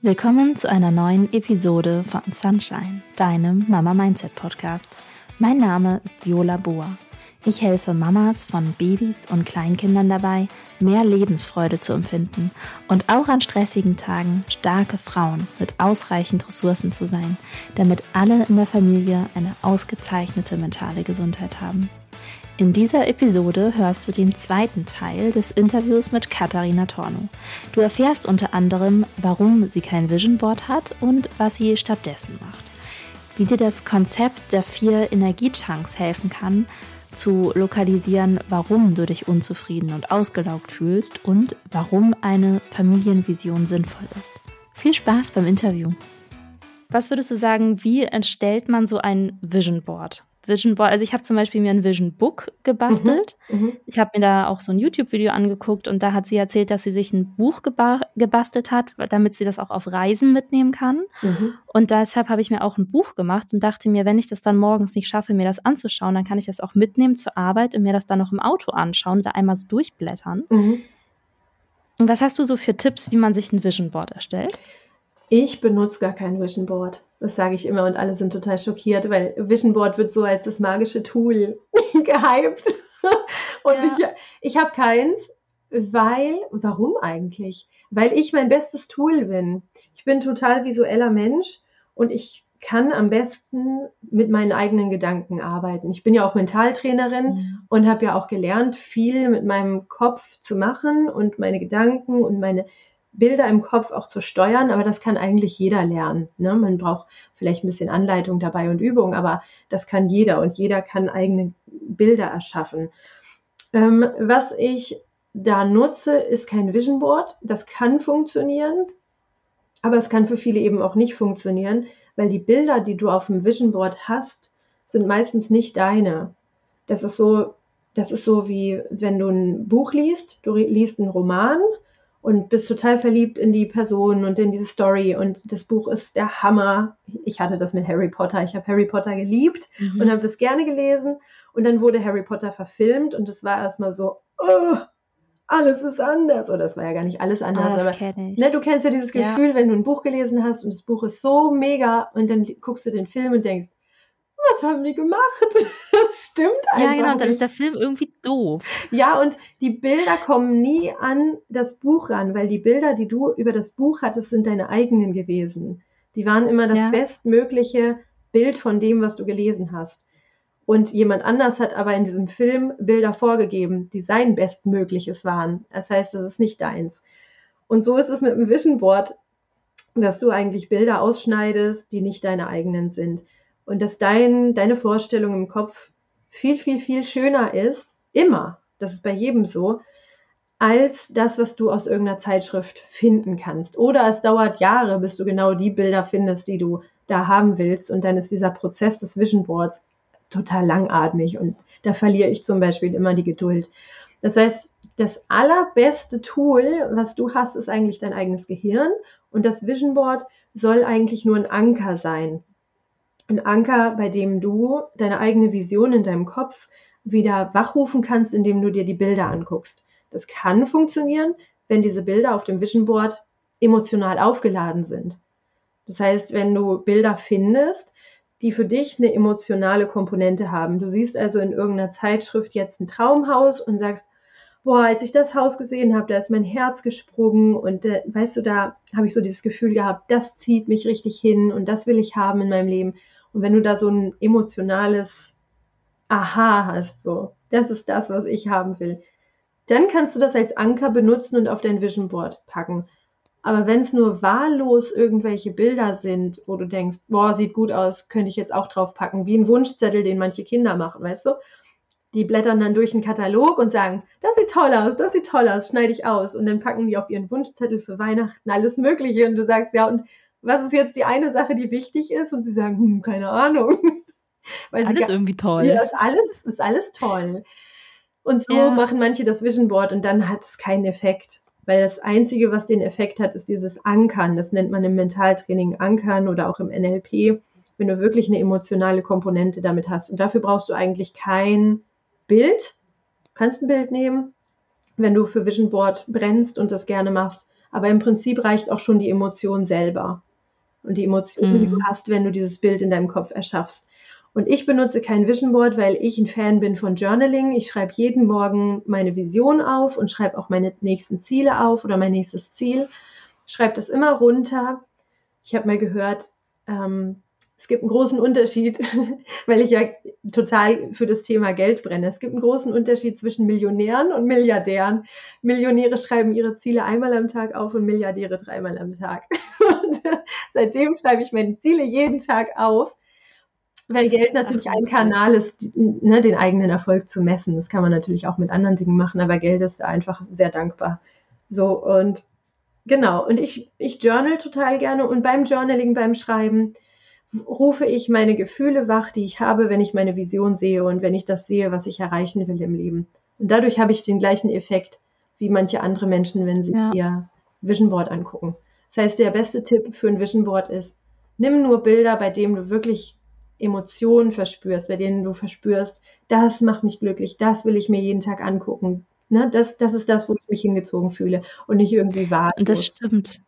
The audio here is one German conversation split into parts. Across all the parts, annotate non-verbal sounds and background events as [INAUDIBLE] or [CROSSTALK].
Willkommen zu einer neuen Episode von Sunshine, deinem Mama Mindset Podcast. Mein Name ist Viola Boa. Ich helfe Mamas von Babys und Kleinkindern dabei, mehr Lebensfreude zu empfinden und auch an stressigen Tagen starke Frauen mit ausreichend Ressourcen zu sein, damit alle in der Familie eine ausgezeichnete mentale Gesundheit haben. In dieser Episode hörst du den zweiten Teil des Interviews mit Katharina Torno. Du erfährst unter anderem, warum sie kein Vision Board hat und was sie stattdessen macht. Wie dir das Konzept der vier Energiechunks helfen kann, zu lokalisieren, warum du dich unzufrieden und ausgelaugt fühlst und warum eine Familienvision sinnvoll ist. Viel Spaß beim Interview. Was würdest du sagen, wie entstellt man so ein Vision Board? Vision Board, also ich habe zum Beispiel mir ein Vision Book gebastelt. Mhm, mhm. ich habe mir da auch so ein YouTube-Video angeguckt und da hat sie erzählt, dass sie sich ein Buch geba gebastelt hat, damit sie das auch auf Reisen mitnehmen kann. Mhm. Und deshalb habe ich mir auch ein Buch gemacht und dachte mir, wenn ich das dann morgens nicht schaffe, mir das anzuschauen, dann kann ich das auch mitnehmen zur Arbeit und mir das dann noch im Auto anschauen, da einmal so durchblättern. Mhm. Und was hast du so für Tipps, wie man sich ein Vision Board erstellt? Ich benutze gar kein Vision Board. Das sage ich immer und alle sind total schockiert, weil Vision Board wird so als das magische Tool [LAUGHS] gehypt. und ja. ich, ich habe keins, weil, warum eigentlich? Weil ich mein bestes Tool bin. Ich bin total visueller Mensch und ich kann am besten mit meinen eigenen Gedanken arbeiten. Ich bin ja auch Mentaltrainerin mhm. und habe ja auch gelernt, viel mit meinem Kopf zu machen und meine Gedanken und meine Bilder im Kopf auch zu steuern, aber das kann eigentlich jeder lernen. Ne? Man braucht vielleicht ein bisschen Anleitung dabei und Übung, aber das kann jeder und jeder kann eigene Bilder erschaffen. Ähm, was ich da nutze, ist kein Vision Board. Das kann funktionieren, aber es kann für viele eben auch nicht funktionieren, weil die Bilder, die du auf dem Vision Board hast, sind meistens nicht deine. Das ist so, das ist so wie wenn du ein Buch liest, du liest einen Roman und bist total verliebt in die Person und in diese Story. Und das Buch ist der Hammer. Ich hatte das mit Harry Potter. Ich habe Harry Potter geliebt mhm. und habe das gerne gelesen. Und dann wurde Harry Potter verfilmt und es war erstmal so, oh, alles ist anders. Oder es war ja gar nicht alles anders. Ah, aber ne, du kennst ja dieses Gefühl, ja. wenn du ein Buch gelesen hast und das Buch ist so mega und dann guckst du den Film und denkst, was haben die gemacht? [LAUGHS] Das stimmt einfach. Ja, genau, dann ist der Film irgendwie doof. Ja, und die Bilder kommen nie an das Buch ran, weil die Bilder, die du über das Buch hattest, sind deine eigenen gewesen. Die waren immer das ja. bestmögliche Bild von dem, was du gelesen hast. Und jemand anders hat aber in diesem Film Bilder vorgegeben, die sein Bestmögliches waren. Das heißt, das ist nicht deins. Und so ist es mit dem Vision Board, dass du eigentlich Bilder ausschneidest, die nicht deine eigenen sind und dass dein, deine Vorstellung im Kopf viel, viel, viel schöner ist, immer, das ist bei jedem so, als das, was du aus irgendeiner Zeitschrift finden kannst. Oder es dauert Jahre, bis du genau die Bilder findest, die du da haben willst. Und dann ist dieser Prozess des Vision Boards total langatmig und da verliere ich zum Beispiel immer die Geduld. Das heißt, das allerbeste Tool, was du hast, ist eigentlich dein eigenes Gehirn und das Vision Board soll eigentlich nur ein Anker sein ein Anker, bei dem du deine eigene Vision in deinem Kopf wieder wachrufen kannst, indem du dir die Bilder anguckst. Das kann funktionieren, wenn diese Bilder auf dem Vision Board emotional aufgeladen sind. Das heißt, wenn du Bilder findest, die für dich eine emotionale Komponente haben. Du siehst also in irgendeiner Zeitschrift jetzt ein Traumhaus und sagst, boah, als ich das Haus gesehen habe, da ist mein Herz gesprungen und äh, weißt du, da habe ich so dieses Gefühl gehabt, das zieht mich richtig hin und das will ich haben in meinem Leben. Und wenn du da so ein emotionales Aha hast, so, das ist das, was ich haben will, dann kannst du das als Anker benutzen und auf dein Vision Board packen. Aber wenn es nur wahllos irgendwelche Bilder sind, wo du denkst, boah, sieht gut aus, könnte ich jetzt auch drauf packen, wie ein Wunschzettel, den manche Kinder machen, weißt du? Die blättern dann durch einen Katalog und sagen, das sieht toll aus, das sieht toll aus, schneide ich aus. Und dann packen die auf ihren Wunschzettel für Weihnachten alles Mögliche. Und du sagst, ja, und was ist jetzt die eine Sache, die wichtig ist? Und sie sagen, hm, keine Ahnung. [LAUGHS] Weil alles sie, irgendwie toll. Ja, ist alles, ist alles toll. Und so ja. machen manche das Vision Board und dann hat es keinen Effekt. Weil das Einzige, was den Effekt hat, ist dieses Ankern. Das nennt man im Mentaltraining Ankern oder auch im NLP, wenn du wirklich eine emotionale Komponente damit hast. Und dafür brauchst du eigentlich kein Bild. Du kannst ein Bild nehmen, wenn du für Vision Board brennst und das gerne machst. Aber im Prinzip reicht auch schon die Emotion selber. Und die Emotion, mhm. die du mhm. hast, wenn du dieses Bild in deinem Kopf erschaffst. Und ich benutze kein Vision Board, weil ich ein Fan bin von Journaling. Ich schreibe jeden Morgen meine Vision auf und schreibe auch meine nächsten Ziele auf oder mein nächstes Ziel. Schreibe das immer runter. Ich habe mal gehört, ähm, es gibt einen großen Unterschied, [LAUGHS] weil ich ja total für das Thema Geld brenne. Es gibt einen großen Unterschied zwischen Millionären und Milliardären. Millionäre schreiben ihre Ziele einmal am Tag auf und Milliardäre dreimal am Tag. [LAUGHS] Und seitdem schreibe ich meine Ziele jeden Tag auf, weil Geld natürlich ein Kanal ist, ne, den eigenen Erfolg zu messen. Das kann man natürlich auch mit anderen Dingen machen, aber Geld ist einfach sehr dankbar. So und genau. Und ich, ich journal total gerne und beim Journaling, beim Schreiben, rufe ich meine Gefühle wach, die ich habe, wenn ich meine Vision sehe und wenn ich das sehe, was ich erreichen will im Leben. Und dadurch habe ich den gleichen Effekt wie manche andere Menschen, wenn sie ja. ihr Vision Board angucken. Das heißt, der beste Tipp für ein Vision Board ist, nimm nur Bilder, bei denen du wirklich Emotionen verspürst, bei denen du verspürst, das macht mich glücklich, das will ich mir jeden Tag angucken. Ne, das, das ist das, wo ich mich hingezogen fühle und nicht irgendwie wahr. Und das stimmt.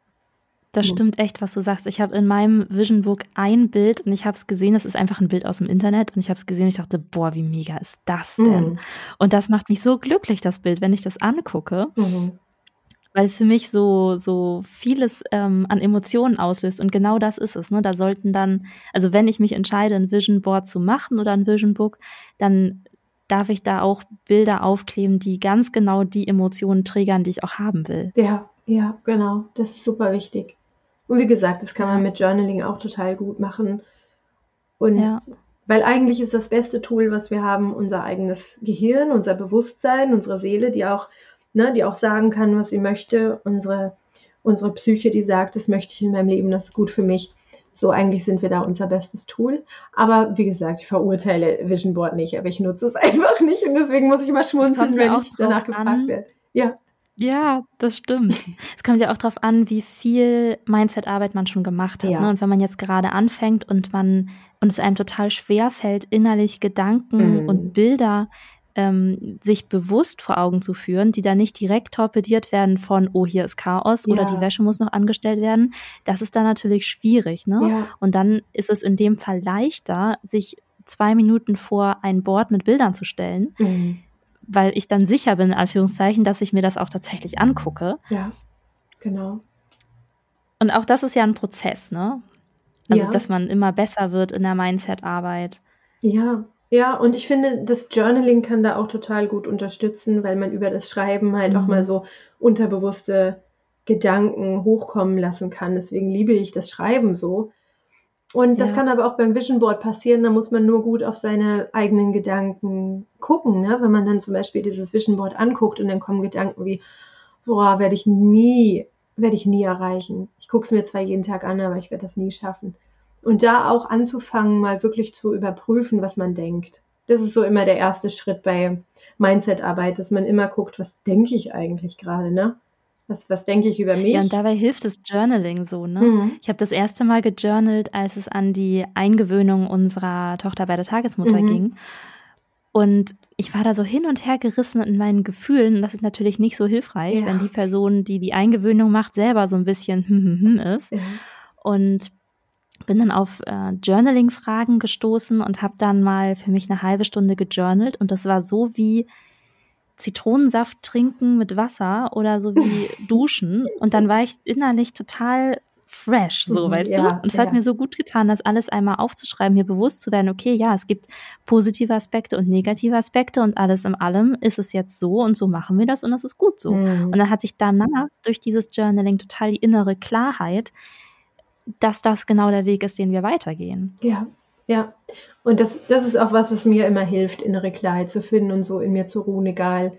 Das mhm. stimmt echt, was du sagst. Ich habe in meinem Vision Book ein Bild und ich habe es gesehen, das ist einfach ein Bild aus dem Internet und ich habe es gesehen und ich dachte, boah, wie mega ist das denn? Mhm. Und das macht mich so glücklich, das Bild, wenn ich das angucke. Mhm. Weil es für mich so, so vieles ähm, an Emotionen auslöst. Und genau das ist es. Ne? Da sollten dann, also wenn ich mich entscheide, ein Vision Board zu machen oder ein Vision Book, dann darf ich da auch Bilder aufkleben, die ganz genau die Emotionen triggern, die ich auch haben will. Ja, ja, genau. Das ist super wichtig. Und wie gesagt, das kann man mit Journaling auch total gut machen. Und ja. weil eigentlich ist das beste Tool, was wir haben, unser eigenes Gehirn, unser Bewusstsein, unsere Seele, die auch, ne, die auch sagen kann, was sie möchte, unsere, unsere Psyche, die sagt, das möchte ich in meinem Leben, das ist gut für mich. So, eigentlich sind wir da unser bestes Tool. Aber wie gesagt, ich verurteile Vision Board nicht, aber ich nutze es [LAUGHS] einfach nicht und deswegen muss ich immer schmunzeln, wenn ich danach gefragt werde. Ja. Ja, das stimmt. [LAUGHS] Es kommt ja auch darauf an, wie viel Mindset-Arbeit man schon gemacht hat. Ja. Ne? Und wenn man jetzt gerade anfängt und man und es einem total schwer fällt, innerlich Gedanken mhm. und Bilder ähm, sich bewusst vor Augen zu führen, die dann nicht direkt torpediert werden von, oh, hier ist Chaos ja. oder die Wäsche muss noch angestellt werden, das ist dann natürlich schwierig. Ne? Ja. Und dann ist es in dem Fall leichter, sich zwei Minuten vor ein Board mit Bildern zu stellen. Mhm weil ich dann sicher bin, in Anführungszeichen, dass ich mir das auch tatsächlich angucke. Ja, genau. Und auch das ist ja ein Prozess, ne? Also, ja. dass man immer besser wird in der Mindset-Arbeit. Ja, ja, und ich finde, das Journaling kann da auch total gut unterstützen, weil man über das Schreiben halt mhm. auch mal so unterbewusste Gedanken hochkommen lassen kann. Deswegen liebe ich das Schreiben so. Und das ja. kann aber auch beim Vision Board passieren, da muss man nur gut auf seine eigenen Gedanken gucken. Ne? Wenn man dann zum Beispiel dieses Vision Board anguckt und dann kommen Gedanken wie, boah, werde ich nie, werde ich nie erreichen. Ich gucke es mir zwar jeden Tag an, aber ich werde das nie schaffen. Und da auch anzufangen, mal wirklich zu überprüfen, was man denkt. Das ist so immer der erste Schritt bei Mindset-Arbeit, dass man immer guckt, was denke ich eigentlich gerade, ne? Was, was denke ich über mich? Ja, und dabei hilft das Journaling so, ne? Mhm. Ich habe das erste Mal gejournalt, als es an die Eingewöhnung unserer Tochter bei der Tagesmutter mhm. ging. Und ich war da so hin und her gerissen in meinen Gefühlen. das ist natürlich nicht so hilfreich, ja. wenn die Person, die die Eingewöhnung macht, selber so ein bisschen hm, hm, hm ist. Ja. Und bin dann auf äh, Journaling-Fragen gestoßen und habe dann mal für mich eine halbe Stunde gejournalt. Und das war so wie Zitronensaft trinken mit Wasser oder so wie [LAUGHS] duschen. Und dann war ich innerlich total fresh, so mhm, weißt ja, du. Und es ja. hat mir so gut getan, das alles einmal aufzuschreiben, mir bewusst zu werden, okay, ja, es gibt positive Aspekte und negative Aspekte und alles in allem ist es jetzt so und so machen wir das und das ist gut so. Mhm. Und dann hatte ich danach durch dieses Journaling total die innere Klarheit, dass das genau der Weg ist, den wir weitergehen. Ja, ja. Und das, das ist auch was, was mir immer hilft, innere Klarheit zu finden und so in mir zu ruhen, egal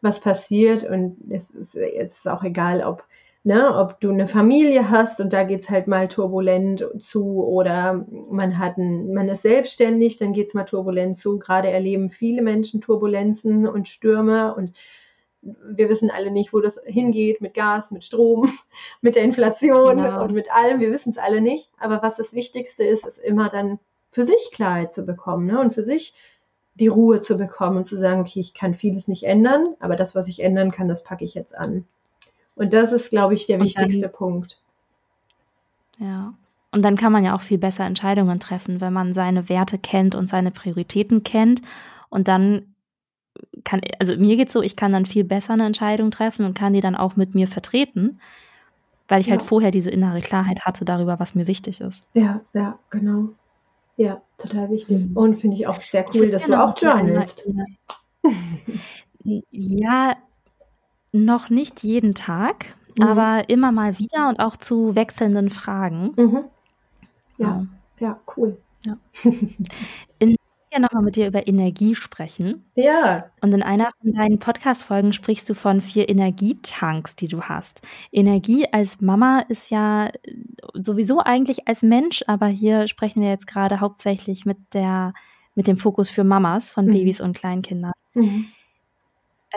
was passiert. Und es ist, es ist auch egal, ob, ne, ob du eine Familie hast und da geht es halt mal turbulent zu oder man hat ein, man ist selbstständig, dann geht es mal turbulent zu. Gerade erleben viele Menschen Turbulenzen und Stürme und wir wissen alle nicht, wo das hingeht mit Gas, mit Strom, [LAUGHS] mit der Inflation genau. und mit allem. Wir wissen es alle nicht. Aber was das Wichtigste ist, ist immer dann für sich Klarheit zu bekommen ne? und für sich die Ruhe zu bekommen und zu sagen, okay, ich kann vieles nicht ändern, aber das, was ich ändern kann, das packe ich jetzt an. Und das ist, glaube ich, der und wichtigste dann, Punkt. Ja. Und dann kann man ja auch viel besser Entscheidungen treffen, wenn man seine Werte kennt und seine Prioritäten kennt. Und dann kann, also mir geht's so, ich kann dann viel besser eine Entscheidung treffen und kann die dann auch mit mir vertreten, weil ich halt ja. halt vorher diese innere Klarheit hatte darüber, was mir wichtig ist. Ja, ja, genau. Ja, total wichtig. Mhm. Und finde ich auch sehr cool, dass du auch journalst. [LAUGHS] Ja, noch nicht jeden Tag, mhm. aber immer mal wieder und auch zu wechselnden Fragen. Mhm. Ja, ja, ja, cool. Ja. In ja nochmal mit dir über Energie sprechen. Ja. Und in einer von deinen Podcast-Folgen sprichst du von vier Energietanks, die du hast. Energie als Mama ist ja sowieso eigentlich als Mensch, aber hier sprechen wir jetzt gerade hauptsächlich mit der, mit dem Fokus für Mamas von mhm. Babys und Kleinkindern. Mhm.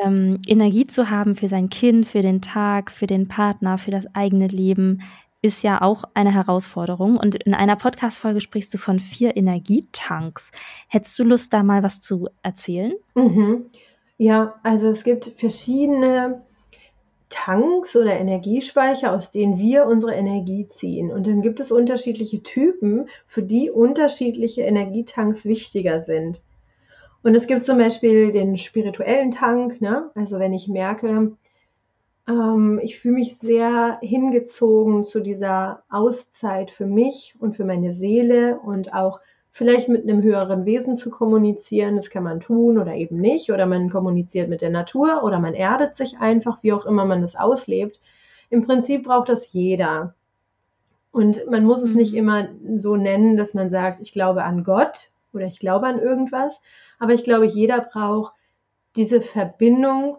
Ähm, Energie zu haben für sein Kind, für den Tag, für den Partner, für das eigene Leben, ist ja auch eine Herausforderung. Und in einer Podcast-Folge sprichst du von vier Energietanks. Hättest du Lust, da mal was zu erzählen? Mhm. Ja, also es gibt verschiedene Tanks oder Energiespeicher, aus denen wir unsere Energie ziehen. Und dann gibt es unterschiedliche Typen, für die unterschiedliche Energietanks wichtiger sind. Und es gibt zum Beispiel den spirituellen Tank, ne? also wenn ich merke, ähm, ich fühle mich sehr hingezogen zu dieser Auszeit für mich und für meine Seele und auch vielleicht mit einem höheren Wesen zu kommunizieren. Das kann man tun oder eben nicht. Oder man kommuniziert mit der Natur oder man erdet sich einfach, wie auch immer man das auslebt. Im Prinzip braucht das jeder. Und man muss es nicht mhm. immer so nennen, dass man sagt, ich glaube an Gott oder ich glaube an irgendwas. Aber ich glaube, jeder braucht diese Verbindung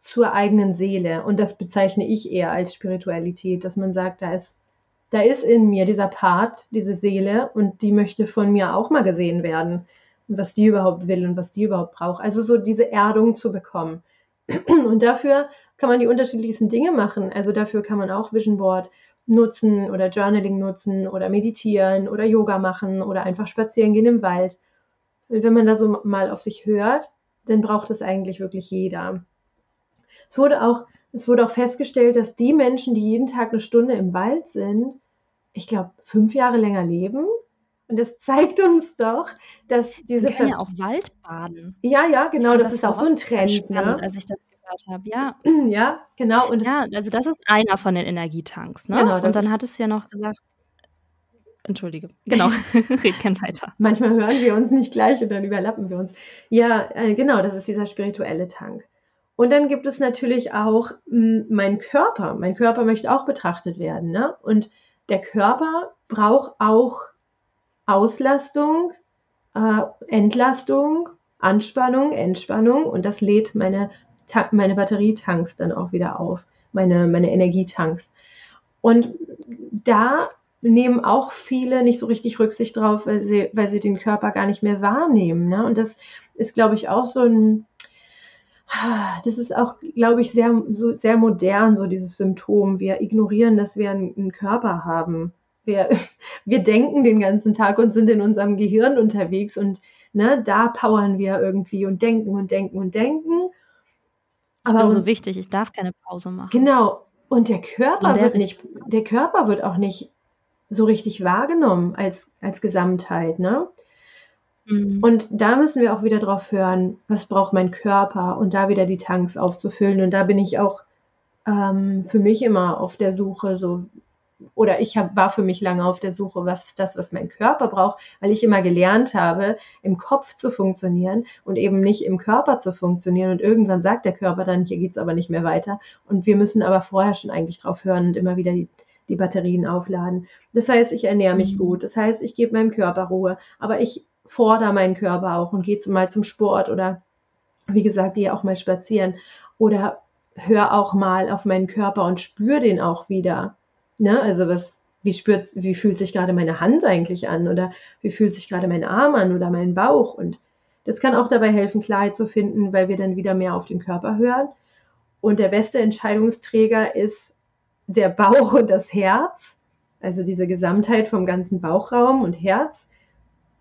zur eigenen Seele. Und das bezeichne ich eher als Spiritualität, dass man sagt, da ist, da ist in mir dieser Part, diese Seele und die möchte von mir auch mal gesehen werden. Und was die überhaupt will und was die überhaupt braucht. Also so diese Erdung zu bekommen. [CLEARS THROAT] Und dafür kann man die unterschiedlichsten Dinge machen. Also dafür kann man auch Vision Board nutzen oder Journaling nutzen oder meditieren oder Yoga machen oder einfach spazieren gehen im Wald. Und wenn man da so mal auf sich hört, dann braucht es eigentlich wirklich jeder. Es wurde auch, es wurde auch festgestellt, dass die Menschen, die jeden Tag eine Stunde im Wald sind, ich glaube, fünf Jahre länger leben. Und das zeigt uns doch, dass diese. Wir können ja auch Waldbaden. Ja, ja, genau, das, das, ist auch so ein Trend. Spannend, ne? als ich das gehört habe. Ja. [CLEARS THROAT] Ja, genau. Und ja, also das ist einer von den Energietanks. Ne? Genau, und dann hattest du ja noch gesagt, Entschuldige. Genau, [LAUGHS] red gern weiter. Manchmal hören wir uns nicht gleich und dann überlappen wir uns. Ja, äh, genau, das ist dieser spirituelle Tank. Und dann gibt es natürlich auch mh, hm, meinen Körper. Mein Körper möchte auch betrachtet werden. Ne? Und der Körper braucht auch Auslastung, äh, Entlastung, Anspannung, Entspannung und das lädt meine, meine Batterietanks dann auch wieder auf, meine, meine Energietanks. Und da nehmen auch viele nicht so richtig Rücksicht drauf, weil sie, weil sie den Körper gar nicht mehr wahrnehmen. Ne? Und das ist, glaube ich, auch so ein, das ist auch, glaube ich, sehr, so, sehr modern, so dieses Symptom. Wir ignorieren, dass wir einen, Körper haben. Wir, [LAUGHS] wir denken den ganzen Tag und sind in unserem Gehirn unterwegs und ne, da powern wir irgendwie und denken und denken und denken. Aber ich so wichtig, ich darf keine Pause machen. Genau. Und der Körper der wird nicht, der Körper wird auch nicht so richtig wahrgenommen als, als Gesamtheit, ne? Mhm. Und da müssen wir auch wieder drauf hören, was braucht mein Körper und da wieder die Tanks aufzufüllen. Und da bin ich auch ähm, für mich immer auf der Suche, so oder ich hab, war für mich lange auf der Suche, was ist das, was mein Körper braucht, weil ich immer gelernt habe, im Kopf zu funktionieren und eben nicht im Körper zu funktionieren. Und irgendwann sagt der Körper dann, hier geht es aber nicht mehr weiter. Und wir müssen aber vorher schon eigentlich drauf hören und immer wieder die, die Batterien aufladen. Das heißt, ich ernähre mich mhm. gut. Das heißt, ich gebe meinem Körper Ruhe. Aber ich fordere meinen Körper auch und gehe mal zum Sport oder wie gesagt, gehe auch mal spazieren oder hör auch mal auf meinen Körper und spüre den auch wieder. Ne? Also was, wie spürt, wie fühlt sich gerade meine Hand eigentlich an oder wie fühlt sich gerade mein Arm an oder mein Bauch und das kann auch dabei helfen, Klarheit zu finden, weil wir dann wieder mehr auf den Körper hören. Und der beste Entscheidungsträger ist der Bauch und das Herz, also diese Gesamtheit vom ganzen Bauchraum und Herz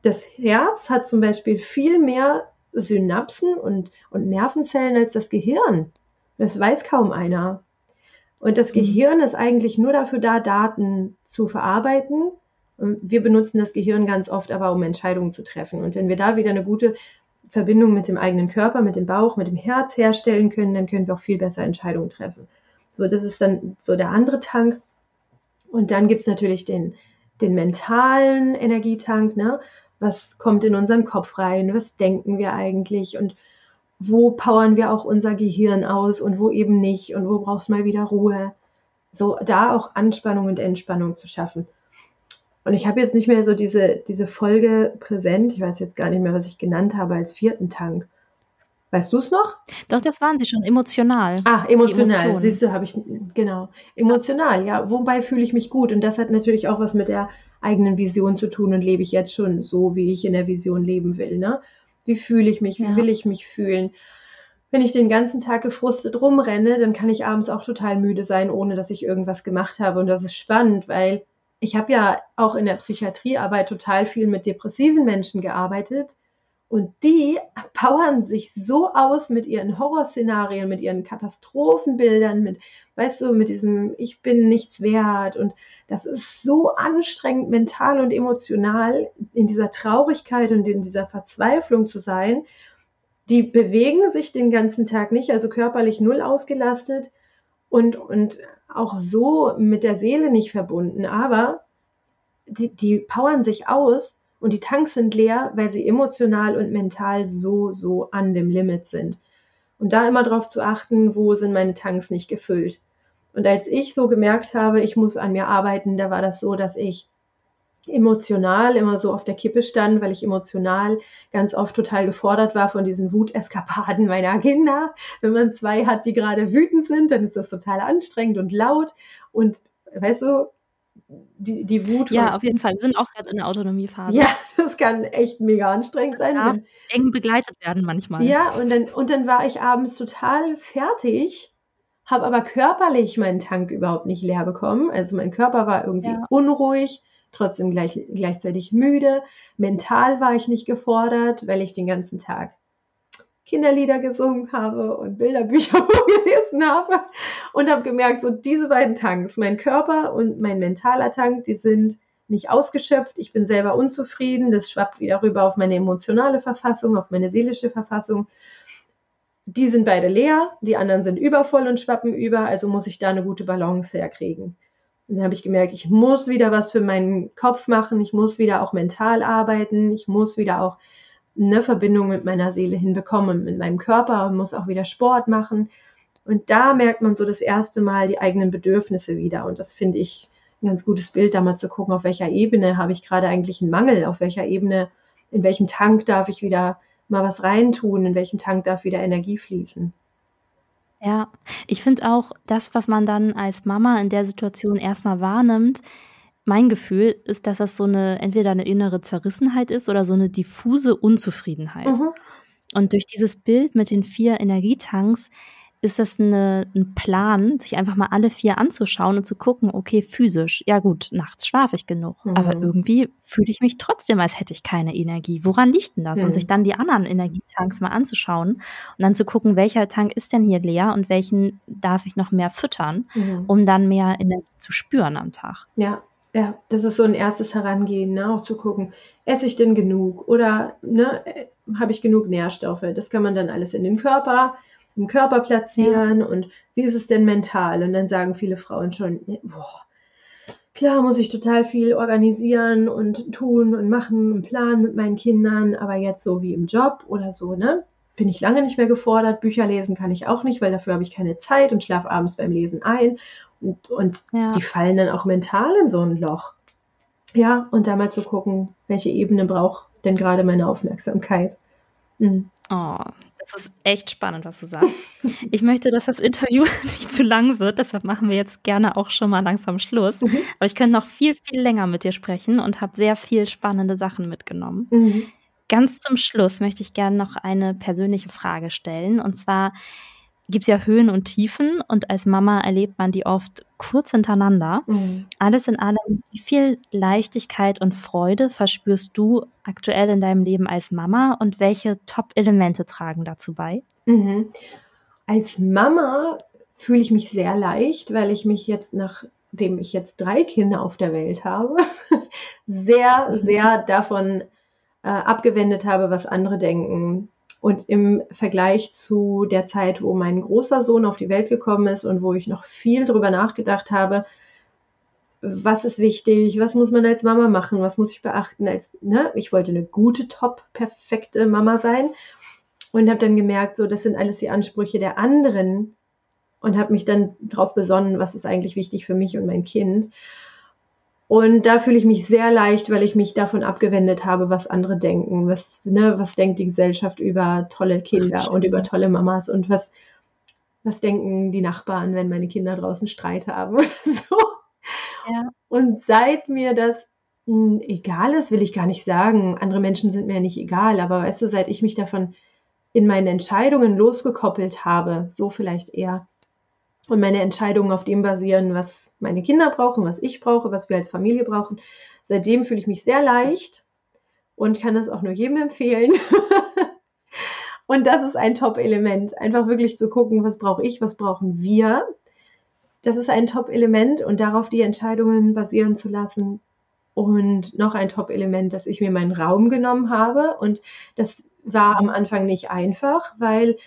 das Herz hat zum Beispiel viel mehr Synapsen und, und Nervenzellen als das Gehirn. Das weiß kaum einer. Und das mhm. Gehirn ist eigentlich nur dafür da, Daten zu verarbeiten. Wir benutzen das Gehirn ganz oft aber, um Entscheidungen zu treffen. Und wenn wir da wieder eine gute Verbindung mit dem eigenen Körper, mit dem Bauch, mit dem Herz herstellen können, dann können wir auch viel besser Entscheidungen treffen. So, das ist dann so der andere Tank. Und dann gibt es natürlich den, den mentalen Energietank, ne? Was kommt in unseren Kopf rein? Was denken wir eigentlich? Und wo powern wir auch unser Gehirn aus und wo eben nicht? Und wo brauchst du mal wieder Ruhe? So, da auch Anspannung und Entspannung zu schaffen. Und ich habe jetzt nicht mehr so diese, diese Folge präsent. Ich weiß jetzt gar nicht mehr, was ich genannt habe als vierten Tank. Weißt du es noch? Doch, das waren sie schon, emotional. Ah, emotional. Siehst du, habe ich, genau. Emotional, ja. Wobei fühle ich mich gut. Und das hat natürlich auch was mit der eigenen Vision zu tun und lebe ich jetzt schon so, wie ich in der Vision leben will. Ne? Wie fühle ich mich? Wie ja. will ich mich fühlen? Wenn ich den ganzen Tag gefrustet rumrenne, dann kann ich abends auch total müde sein, ohne dass ich irgendwas gemacht habe. Und das ist spannend, weil ich habe ja auch in der Psychiatriearbeit total viel mit depressiven Menschen gearbeitet und die powern sich so aus mit ihren Horrorszenarien, mit ihren Katastrophenbildern, mit, weißt du, mit diesem Ich bin nichts wert. Und das ist so anstrengend mental und emotional, in dieser Traurigkeit und in dieser Verzweiflung zu sein. Die bewegen sich den ganzen Tag nicht, also körperlich null ausgelastet und, und auch so mit der Seele nicht verbunden. Aber die, die powern sich aus und die Tanks sind leer, weil sie emotional und mental so, so an dem Limit sind. Und da immer darauf zu achten, wo sind meine Tanks nicht gefüllt. Und als ich so gemerkt habe, ich muss an mir arbeiten, da war das so, dass ich emotional immer so auf der Kippe stand, weil ich emotional ganz oft total gefordert war von diesen Wuteskapaden meiner Kinder. Wenn man zwei hat, die gerade wütend sind, dann ist das total anstrengend und laut. Und weißt du, die, die Wut. Ja, auf jeden Fall. Wir sind auch gerade in der Autonomiephase. Ja, das kann echt mega anstrengend das sein. Darf eng begleitet werden manchmal. Ja, und dann, und dann war ich abends total fertig, habe aber körperlich meinen Tank überhaupt nicht leer bekommen. Also mein Körper war irgendwie ja. unruhig, trotzdem gleich, gleichzeitig müde. Mental war ich nicht gefordert, weil ich den ganzen Tag Kinderlieder gesungen habe und Bilderbücher [LAUGHS] gelesen habe und habe gemerkt, so diese beiden Tanks, mein Körper und mein mentaler Tank, die sind nicht ausgeschöpft. Ich bin selber unzufrieden. Das schwappt wieder rüber auf meine emotionale Verfassung, auf meine seelische Verfassung. Die sind beide leer, die anderen sind übervoll und schwappen über, also muss ich da eine gute Balance herkriegen. Und dann habe ich gemerkt, ich muss wieder was für meinen Kopf machen, ich muss wieder auch mental arbeiten, ich muss wieder auch eine Verbindung mit meiner Seele hinbekommen, mit meinem Körper muss auch wieder Sport machen. Und da merkt man so das erste Mal die eigenen Bedürfnisse wieder. Und das finde ich ein ganz gutes Bild, da mal zu gucken, auf welcher Ebene habe ich gerade eigentlich einen Mangel, auf welcher Ebene, in welchem Tank darf ich wieder mal was reintun, in welchem Tank darf wieder Energie fließen. Ja, ich finde auch das, was man dann als Mama in der Situation erstmal wahrnimmt, mein Gefühl ist, dass das so eine, entweder eine innere Zerrissenheit ist oder so eine diffuse Unzufriedenheit. Mhm. Und durch dieses Bild mit den vier Energietanks ist das eine, ein Plan, sich einfach mal alle vier anzuschauen und zu gucken, okay, physisch, ja gut, nachts schlafe ich genug, mhm. aber irgendwie fühle ich mich trotzdem, als hätte ich keine Energie. Woran liegt denn das? Mhm. Und sich dann die anderen Energietanks mal anzuschauen und dann zu gucken, welcher Tank ist denn hier leer und welchen darf ich noch mehr füttern, mhm. um dann mehr Energie zu spüren am Tag. Ja, ja, das ist so ein erstes Herangehen, ne? auch zu gucken, esse ich denn genug oder ne, habe ich genug Nährstoffe? Das kann man dann alles in den Körper, im Körper platzieren ja. und wie ist es denn mental? Und dann sagen viele Frauen schon, boah, klar muss ich total viel organisieren und tun und machen und planen mit meinen Kindern, aber jetzt so wie im Job oder so, ne? Bin ich lange nicht mehr gefordert. Bücher lesen kann ich auch nicht, weil dafür habe ich keine Zeit und schlafe abends beim Lesen ein. Und, und ja. die fallen dann auch mental in so ein Loch. Ja, und da mal zu gucken, welche Ebene braucht denn gerade meine Aufmerksamkeit. Mhm. Oh, das ist echt spannend, was du sagst. [LAUGHS] Ich möchte, dass das Interview [LAUGHS] nicht zu lang wird, deshalb machen wir jetzt gerne auch schon mal langsam Schluss. Mhm. Aber ich könnte noch viel, viel länger mit dir sprechen und habe sehr viel spannende Sachen mitgenommen. Mhm. Ganz zum Schluss möchte ich gerne noch eine persönliche Frage stellen. Und zwar, gibt es ja Höhen und Tiefen und als Mama erlebt man die oft kurz hintereinander. Mhm. Alles in allem, wie viel Leichtigkeit und Freude verspürst du aktuell in deinem Leben als Mama und welche Top-Elemente tragen dazu bei? Mhm. Als Mama fühle ich mich sehr leicht, weil ich mich jetzt, nachdem ich jetzt drei Kinder auf der Welt habe, [LAUGHS] sehr, sehr [LAUGHS] davon äh, abgewendet habe, was andere denken. Und im Vergleich zu der Zeit, wo mein großer Sohn auf die Welt gekommen ist und wo ich noch viel drüber nachgedacht habe, was ist wichtig, was muss man als Mama machen, was muss ich beachten, als, ne? ich wollte eine gute, top, perfekte Mama sein und habe dann gemerkt, so, das sind alles die Ansprüche der anderen und habe mich dann darauf besonnen, was ist eigentlich wichtig für mich und mein Kind. Und da fühle ich mich sehr leicht, weil ich mich davon abgewendet habe, was andere denken. Was, ne, was denkt die Gesellschaft über tolle Kinder und über tolle Mamas und was, was denken die Nachbarn, wenn meine Kinder draußen Streit haben [LAUGHS] oder so. Ja. Und seit mir das mh, hm, egal ist, will ich gar nicht sagen. Andere Menschen sind mir ja nicht egal, aber weißt du, seit ich mich davon in meinen Entscheidungen losgekoppelt habe, so vielleicht eher, und meine Entscheidungen auf dem basieren, was meine Kinder brauchen, was ich brauche, was wir als Familie brauchen. Seitdem fühle ich mich sehr leicht und kann das auch nur jedem empfehlen. [LAUGHS] und das ist ein Top-Element, einfach wirklich zu gucken, was brauche ich, was brauchen wir. Das ist ein Top-Element und darauf die Entscheidungen basieren zu lassen. Und noch ein Top-Element, dass ich mir meinen Raum genommen habe. Und das war am Anfang nicht einfach, weil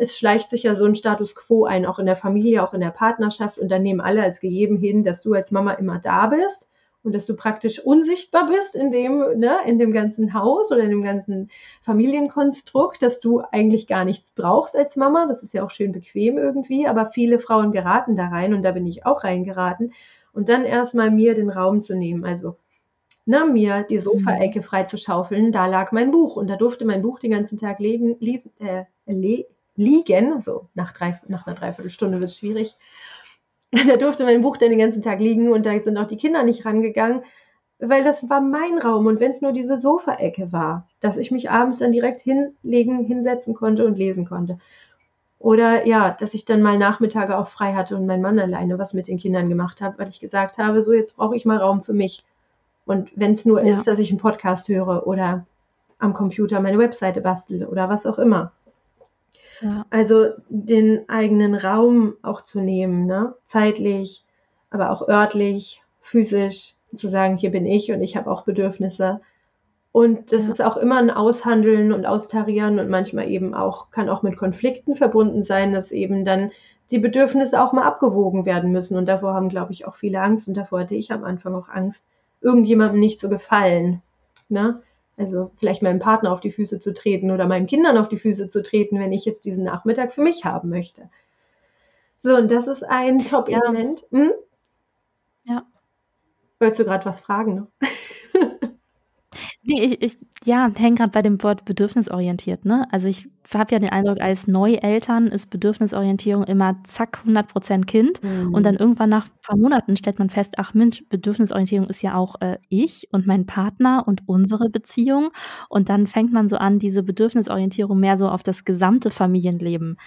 es schleicht sich ja so ein Status quo ein, auch in der Familie, auch in der Partnerschaft. Und dann nehmen alle als gegeben hin, dass du als Mama immer da bist und dass du praktisch unsichtbar bist in dem, ne, in dem ganzen Haus oder in dem ganzen Familienkonstrukt, dass du eigentlich gar nichts brauchst als Mama. Das ist ja auch schön bequem irgendwie, aber viele Frauen geraten da rein und da bin ich auch reingeraten. Und dann erstmal mir den Raum zu nehmen, also ne, mir die Sofaecke frei zu schaufeln, da lag mein Buch und da durfte mein Buch den ganzen Tag legen, lesen, äh, le liegen, so nach, drei, nach einer Dreiviertelstunde wird es schwierig. [LAUGHS] Da durfte mein Buch dann den ganzen Tag liegen und da sind auch die Kinder nicht rangegangen, weil das war mein Raum und wenn es nur diese Sofaecke war, dass ich mich abends dann direkt hinlegen, hinsetzen konnte und lesen konnte. Oder ja, dass ich dann mal Nachmittage auch frei hatte und mein Mann alleine was mit den Kindern gemacht habe, weil ich gesagt habe, so jetzt brauche ich mal Raum für mich. Und wenn es nur ja. ist, dass ich einen Podcast höre oder am Computer meine Webseite bastel oder was auch immer. Ja. Also den eigenen Raum auch zu nehmen, ne? zeitlich, aber auch örtlich, physisch, zu sagen, hier bin ich und ich habe auch Bedürfnisse. Und das ja. ist auch immer ein Aushandeln und Austarieren und manchmal eben auch, kann auch mit Konflikten verbunden sein, dass eben dann die Bedürfnisse auch mal abgewogen werden müssen. Und davor haben, glaube ich, auch viele Angst und davor hatte ich am Anfang auch Angst, irgendjemandem nicht zu gefallen. Ne? Also vielleicht meinem Partner auf die Füße zu treten oder meinen Kindern auf die Füße zu treten, wenn ich jetzt diesen Nachmittag für mich haben möchte. So, und das ist ein Top-Element. Ja. Hm? ja. Wolltest du gerade was fragen noch? Nee, ich, ich ja, hänge gerade bei dem Wort bedürfnisorientiert. Ne? Also ich habe ja den Eindruck, als Neueltern ist Bedürfnisorientierung immer zack, 100 Prozent Kind. Mhm. Und dann irgendwann nach ein paar Monaten stellt man fest, ach Mensch, Bedürfnisorientierung ist ja auch äh, ich und mein Partner und unsere Beziehung. Und dann fängt man so an, diese Bedürfnisorientierung mehr so auf das gesamte Familienleben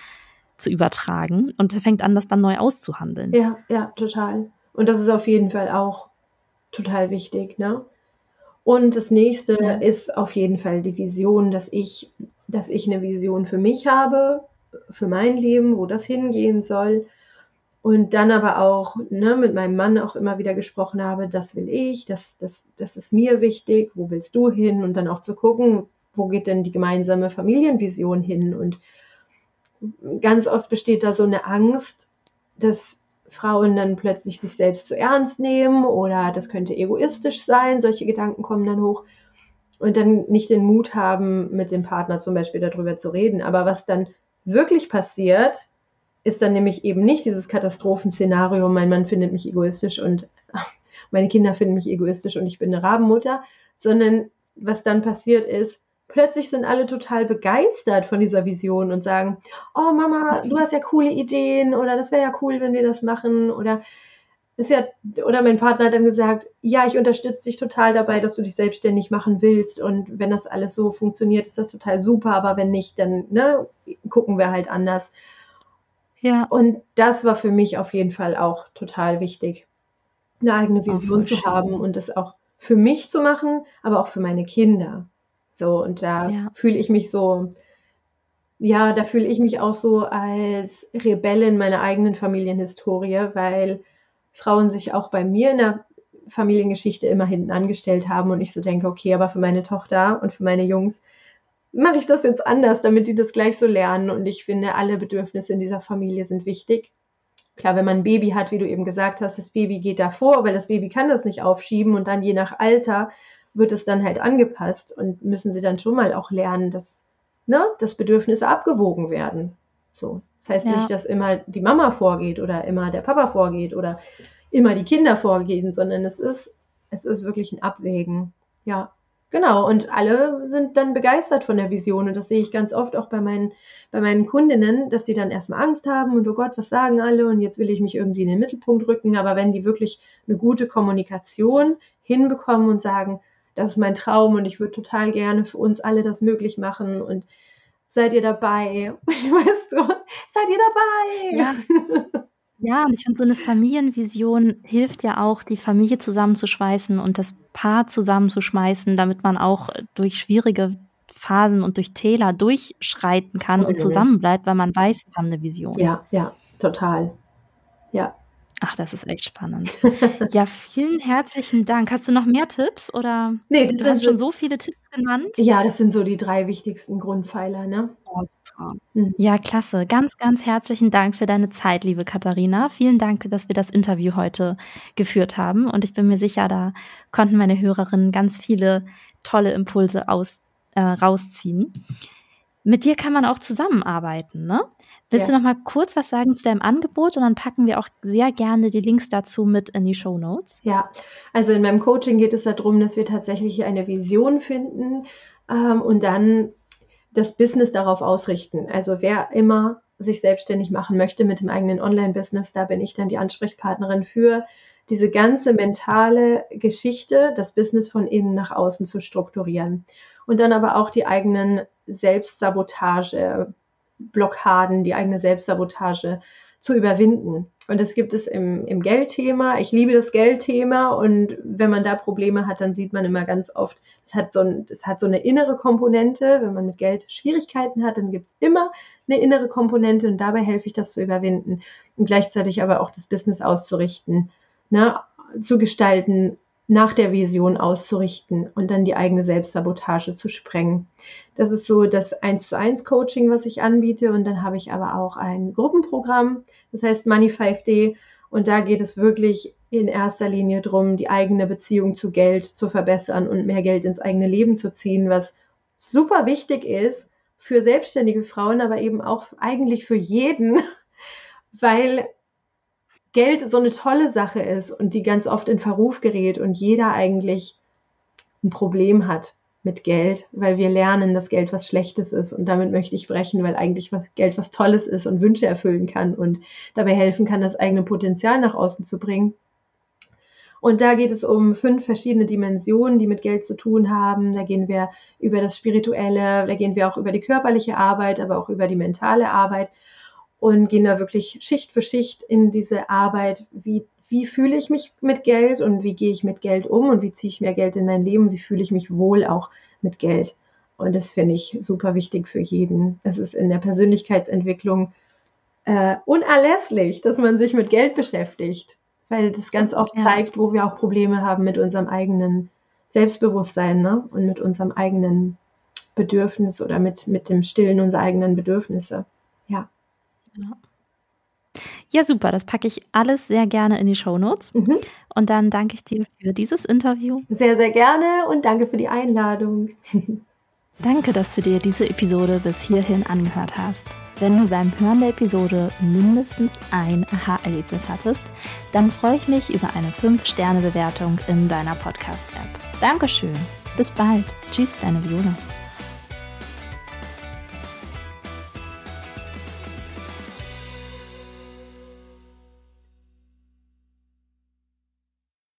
zu übertragen und fängt an, das dann neu auszuhandeln. Ja, ja, total. Und das ist auf jeden Fall auch total wichtig, ne? Und das nächste ja. ist auf jeden Fall die Vision, dass ich, dass ich eine Vision für mich habe, für mein Leben, wo das hingehen soll. Und dann aber auch ne, mit meinem Mann auch immer wieder gesprochen habe, das will ich, das, das, das ist mir wichtig, wo willst du hin? Und dann auch zu gucken, wo geht denn die gemeinsame Familienvision hin? Und ganz oft besteht da so eine Angst, dass Frauen dann plötzlich sich selbst zu ernst nehmen oder das könnte egoistisch sein, solche Gedanken kommen dann hoch und dann nicht den Mut haben, mit dem Partner zum Beispiel darüber zu reden. Aber was dann wirklich passiert, ist dann nämlich eben nicht dieses Katastrophenszenario, mein Mann findet mich egoistisch und [LAUGHS] meine Kinder finden mich egoistisch und ich bin eine Rabenmutter, sondern was dann passiert ist, plötzlich sind alle total begeistert von dieser Vision und sagen, oh Mama, du hast ja coole Ideen oder das wäre ja cool, wenn wir das machen oder ist ja, oder mein Partner hat dann gesagt, ja, ich unterstütze dich total dabei, dass du dich selbstständig machen willst und wenn das alles so funktioniert, ist das total super, aber wenn nicht, dann ne, gucken wir halt anders. Ja. Und das war für mich auf jeden Fall auch total wichtig, eine eigene Vision zu haben und das auch für mich zu machen, aber auch für meine Kinder. So, und da ja. fühle ich mich so, ja, da fühle ich mich auch so als Rebellin meiner eigenen Familienhistorie, weil Frauen sich auch bei mir in der Familiengeschichte immer hinten angestellt haben und ich so denke, okay, aber für meine Tochter und für meine Jungs mache ich das jetzt anders, damit die das gleich so lernen. Und ich finde, alle Bedürfnisse in dieser Familie sind wichtig. Klar, wenn man ein Baby hat, wie du eben gesagt hast, das Baby geht davor, weil das Baby kann das nicht aufschieben und dann je nach Alter wird es dann halt angepasst und müssen sie dann schon mal auch lernen, dass, ne, dass Bedürfnisse abgewogen werden. So. Das heißt ja. nicht, dass immer die Mama vorgeht oder immer der Papa vorgeht oder immer die Kinder vorgehen, sondern es ist, es ist wirklich ein Abwägen. Ja, genau. Und alle sind dann begeistert von der Vision. Und das sehe ich ganz oft auch bei meinen, bei meinen Kundinnen, dass die dann erstmal Angst haben und oh Gott, was sagen alle? Und jetzt will ich mich irgendwie in den Mittelpunkt rücken. Aber wenn die wirklich eine gute Kommunikation hinbekommen und sagen, das ist mein Traum und ich würde total gerne für uns alle das möglich machen und seid ihr dabei? [LAUGHS] Weißt du, seid ihr dabei? Ja. Ja, und ich finde, so eine Familienvision hilft ja auch, die Familie zusammenzuschweißen und das Paar zusammenzuschmeißen, damit man auch durch schwierige Phasen und durch Täler durchschreiten kann und zusammenbleibt, weil man weiß, wir haben eine Vision. Ja, ja, total. Ja. Ach, das ist echt spannend. [LAUGHS] ja, vielen herzlichen Dank. Hast du noch mehr Tipps oder nee, du hast schon so viele Tipps genannt? Ja, das sind so die drei wichtigsten Grundpfeiler, ne? Ja, super. Mhm. Ja, klasse. Ganz, ganz herzlichen Dank für deine Zeit, liebe Katharina. Vielen Dank, dass wir das Interview heute geführt haben. Und ich bin mir sicher, da konnten meine Hörerinnen ganz viele tolle Impulse aus, äh, rausziehen. Mit dir kann man auch zusammenarbeiten, ne? Willst ja. du noch mal kurz was sagen zu deinem Angebot und dann packen wir auch sehr gerne die Links dazu mit in die Show Notes? Ja, also in meinem Coaching geht es darum, dass wir tatsächlich eine Vision finden ähm, und dann das Business darauf ausrichten. Also wer immer sich selbstständig machen möchte mit dem eigenen Online-Business, da bin ich dann die Ansprechpartnerin für diese ganze mentale Geschichte, das Business von innen nach außen zu strukturieren und dann aber auch die eigenen Selbstsabotage Blockaden, die eigene Selbstsabotage zu überwinden. Und das gibt es im, im Geldthema. Ich liebe das Geldthema und wenn man da Probleme hat, dann sieht man immer ganz oft, es hat so, ein, es hat so eine innere Komponente. Wenn man mit Geld Schwierigkeiten hat, dann gibt es immer eine innere Komponente und dabei helfe ich, das zu überwinden und gleichzeitig aber auch das Business auszurichten, ne, zu gestalten, nach der Vision auszurichten und dann die eigene Selbstsabotage zu sprengen. Das ist so das 1 zu 1 Coaching, was ich anbiete. Und dann habe ich aber auch ein Gruppenprogramm, das heißt Money 5D. Und da geht es wirklich in erster Linie darum, die eigene Beziehung zu Geld zu verbessern und mehr Geld ins eigene Leben zu ziehen, was super wichtig ist für selbstständige Frauen, aber eben auch eigentlich für jeden, [LAUGHS] weil Geld so eine tolle Sache ist und die ganz oft in Verruf gerät und jeder eigentlich ein Problem hat mit Geld, weil wir lernen, dass Geld was Schlechtes ist. Und damit möchte ich brechen, weil eigentlich was, Geld was Tolles ist und Wünsche erfüllen kann und dabei helfen kann, das eigene Potenzial nach außen zu bringen. Und da geht es um fünf verschiedene Dimensionen, die mit Geld zu tun haben. Da gehen wir über das Spirituelle, da gehen wir auch über die körperliche Arbeit, aber auch über die mentale Arbeit und gehen da wirklich Schicht für Schicht in diese Arbeit, wie, wie fühle ich mich mit Geld und wie gehe ich mit Geld um und wie ziehe ich mehr Geld in mein Leben, wie fühle ich mich wohl auch mit Geld. Und das finde ich super wichtig für jeden. Das ist in der Persönlichkeitsentwicklung äh, unerlässlich, dass man sich mit Geld beschäftigt, weil das ganz oft ja. zeigt, wo wir auch Probleme haben mit unserem eigenen Selbstbewusstsein ne? und mit unserem eigenen Bedürfnis oder mit, mit dem Stillen unserer eigenen Bedürfnisse. Ja. Ja. Ja, super. Das packe ich alles sehr gerne in die Show Notes. Mhm. Und dann danke ich dir für dieses Interview. Sehr, sehr gerne und danke für die Einladung. [LAUGHS] danke, dass du dir diese Episode bis hierhin angehört hast. Wenn du beim Hören der Episode mindestens ein Aha-Erlebnis hattest, dann freue ich mich über eine 5-Sterne-Bewertung in deiner Podcast-App. Dankeschön. Bis bald. Tschüss, deine Viola.